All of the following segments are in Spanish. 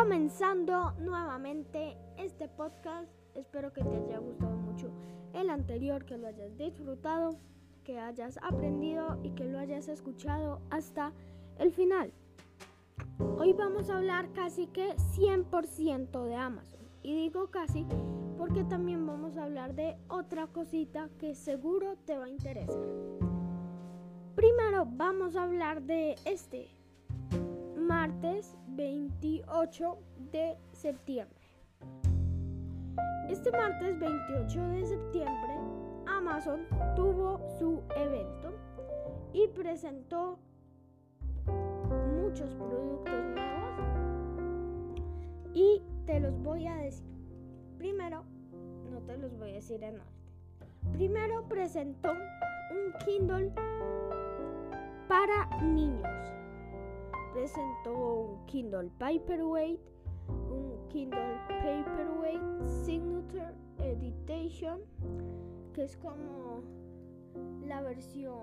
comenzando nuevamente este podcast. Espero que te haya gustado mucho el anterior, que lo hayas disfrutado, que hayas aprendido y que lo hayas escuchado hasta el final. Hoy vamos a hablar casi que 100% de Amazon. Y digo casi porque también vamos a hablar de otra cosita que seguro te va a interesar. Primero vamos a hablar de este martes 28 de septiembre. Este martes 28 de septiembre Amazon tuvo su evento y presentó muchos productos nuevos y te los voy a decir. Primero, no te los voy a decir en orden. Primero presentó un Kindle para niños presentó un Kindle Paperweight, un Kindle Paperweight Signature Edition, que es como la versión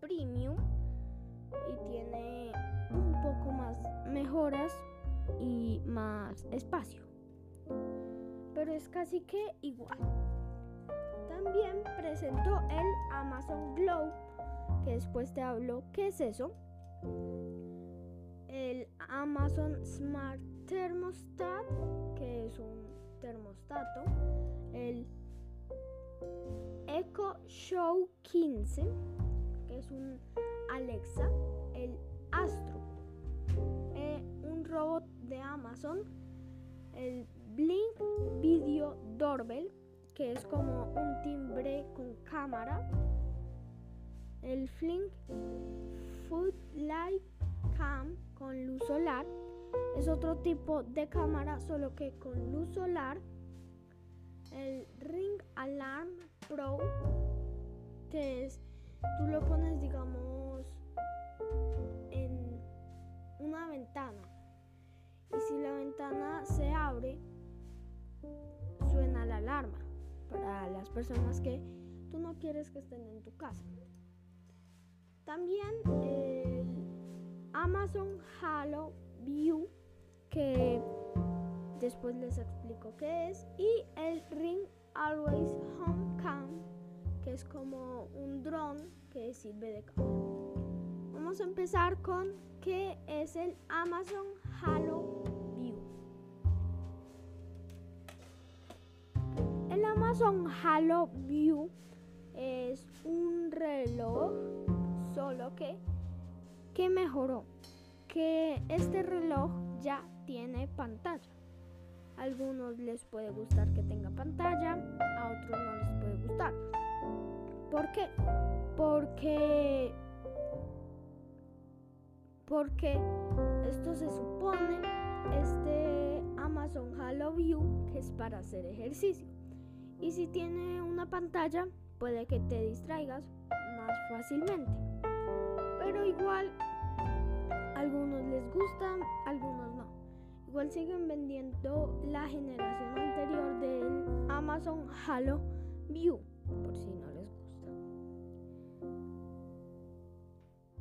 premium y tiene un poco más mejoras y más espacio. Pero es casi que igual. También presentó el Amazon Glow, que después te hablo qué es eso Amazon Smart Thermostat, que es un termostato, el Echo Show 15, que es un Alexa, el Astro, eh, un robot de Amazon, el Blink Video Doorbell, que es como un timbre con cámara, el Flink Food Light Cam con luz solar. Es otro tipo de cámara, solo que con luz solar. El Ring Alarm Pro, que es, tú lo pones, digamos, en una ventana. Y si la ventana se abre, suena la alarma para las personas que tú no quieres que estén en tu casa. También el Amazon Halo View, que después les explico qué es, y el Ring Always Home Cam, que es como un dron que sirve de cámara. Vamos a empezar con qué es el Amazon Halo View. El Amazon Halo View es un reloj, solo que ¿Qué mejoró? Que este reloj ya tiene pantalla. A algunos les puede gustar que tenga pantalla, a otros no les puede gustar. ¿Por qué? Porque porque esto se supone este Amazon Halo View que es para hacer ejercicio. Y si tiene una pantalla, puede que te distraigas más fácilmente. Pero igual algunos les gustan, algunos no. Igual siguen vendiendo la generación anterior del Amazon Halo View, por si no les gusta.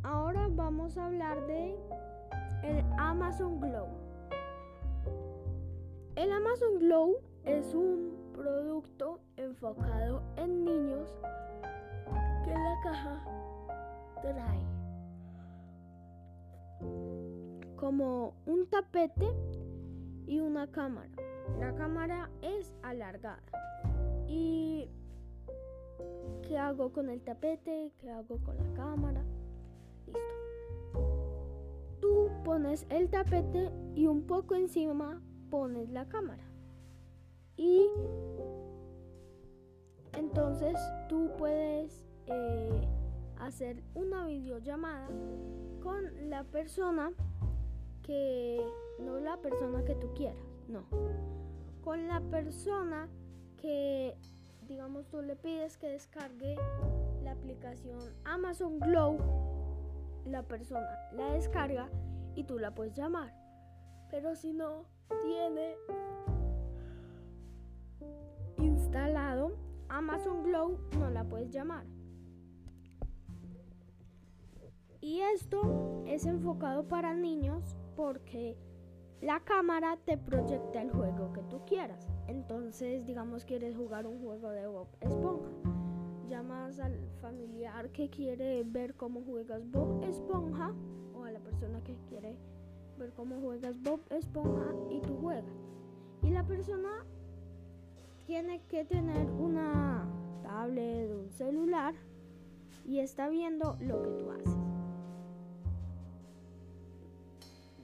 Ahora vamos a hablar de el Amazon Glow. El Amazon Glow es un producto enfocado en niños que la caja trae como un tapete y una cámara. La cámara es alargada. ¿Y qué hago con el tapete? ¿Qué hago con la cámara? Listo. Tú pones el tapete y un poco encima pones la cámara. Y entonces tú puedes eh, hacer una videollamada con la persona que no la persona que tú quieras, no. Con la persona que digamos tú le pides que descargue la aplicación Amazon Glow, la persona la descarga y tú la puedes llamar. Pero si no tiene instalado Amazon Glow, no la puedes llamar. Y esto es enfocado para niños porque la cámara te proyecta el juego que tú quieras. Entonces, digamos, quieres jugar un juego de Bob Esponja. Llamas al familiar que quiere ver cómo juegas Bob Esponja o a la persona que quiere ver cómo juegas Bob Esponja y tú juegas. Y la persona tiene que tener una tablet, un celular y está viendo lo que tú haces.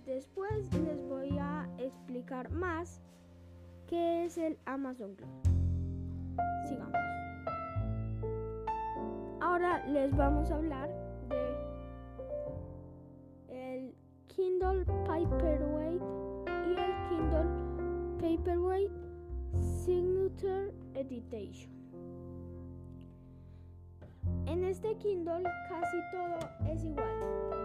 Después les voy a explicar más qué es el Amazon Club. Sigamos. Ahora les vamos a hablar de el Kindle Paperweight y el Kindle Paperweight Signature Edition. En este Kindle casi todo es igual.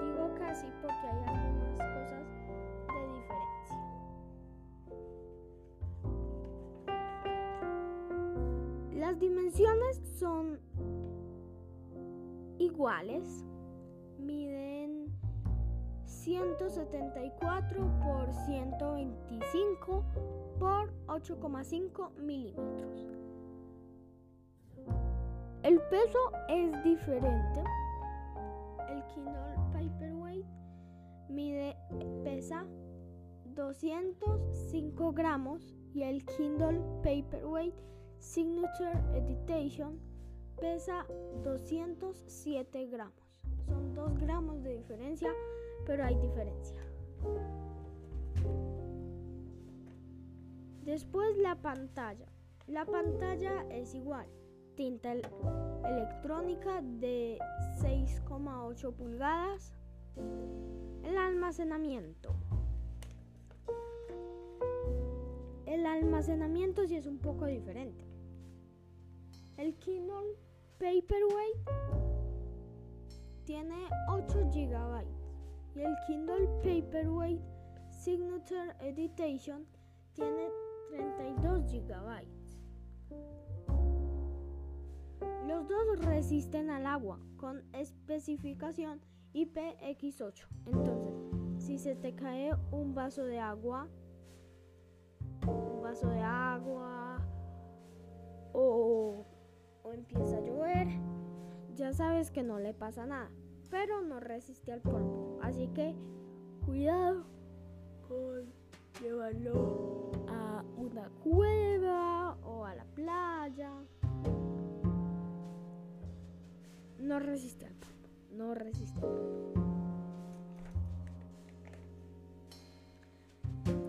Las dimensiones son iguales. Miden 174 por 125 por 8,5 milímetros. El peso es diferente. El Kindle Paperweight mide, pesa 205 gramos y el Kindle Paperweight Signature Edition pesa 207 gramos. Son 2 gramos de diferencia, pero hay diferencia. Después la pantalla. La pantalla es igual tinta electrónica de 6,8 pulgadas. El almacenamiento. El almacenamiento sí es un poco diferente. El Kindle Paperweight tiene 8 GB y el Kindle Paperweight Signature Edition tiene 32 GB. Los dos resisten al agua con especificación IPX8. Entonces, si se te cae un vaso de agua, un vaso de agua o, empieza a llover, ya sabes que no le pasa nada, pero no resiste al polvo. Así que cuidado con llevarlo a una cueva o a la playa. no resiste al polvo, no resiste al polvo.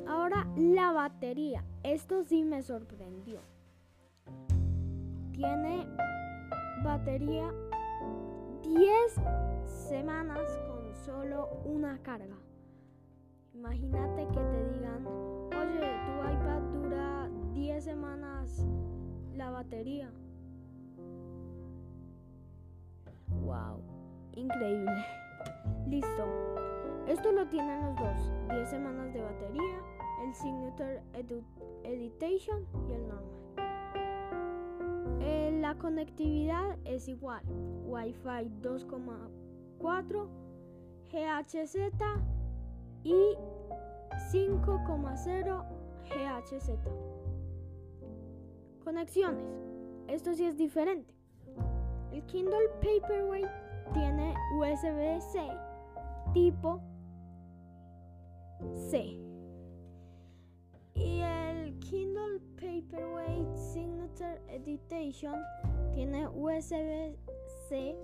Ahora la batería, esto sí me sorprendió. Tiene batería 10 semanas con solo una carga. Imagínate que te digan, oye, tu iPad dura 10 semanas la batería. Wow, increíble. Listo. Esto lo tienen los dos. 10 semanas de batería, el Signature Editation y el normal. La conectividad es igual. Wi-Fi 2,4, GHZ y 5,0 GHZ. Conexiones. Esto sí es diferente. El Kindle Paperweight tiene USB-C tipo C. Edition tiene USB-C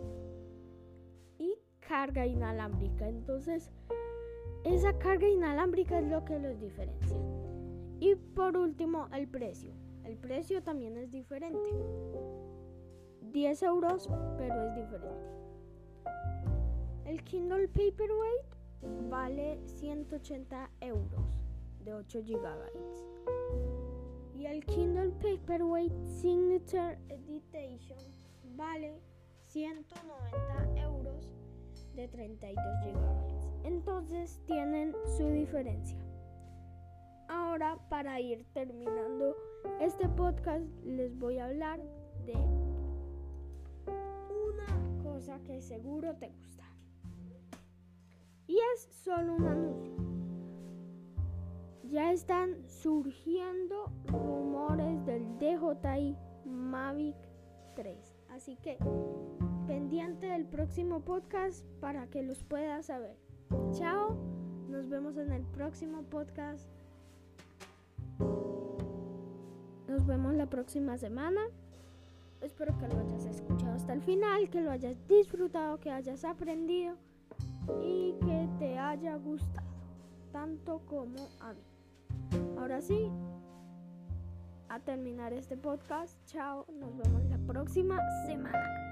y carga inalámbrica. Entonces, esa carga inalámbrica es lo que los diferencia. Y por último, el precio. El precio también es diferente. 10 euros, pero es diferente. El Kindle Paperweight vale 180 euros de 8 GB. Y el Kindle Paperweight Signature Edition vale 190 euros de 32 GB. Entonces tienen su diferencia. Ahora para ir terminando este podcast les voy a hablar de cosa que seguro te gusta. Y es solo un anuncio. Ya están surgiendo rumores del DJI Mavic 3. Así que pendiente del próximo podcast para que los puedas saber. Chao, nos vemos en el próximo podcast. Nos vemos la próxima semana. Espero que lo hayas escuchado hasta el final, que lo hayas disfrutado, que hayas aprendido y que te haya gustado, tanto como a mí. Ahora sí, a terminar este podcast. Chao, nos vemos la próxima semana.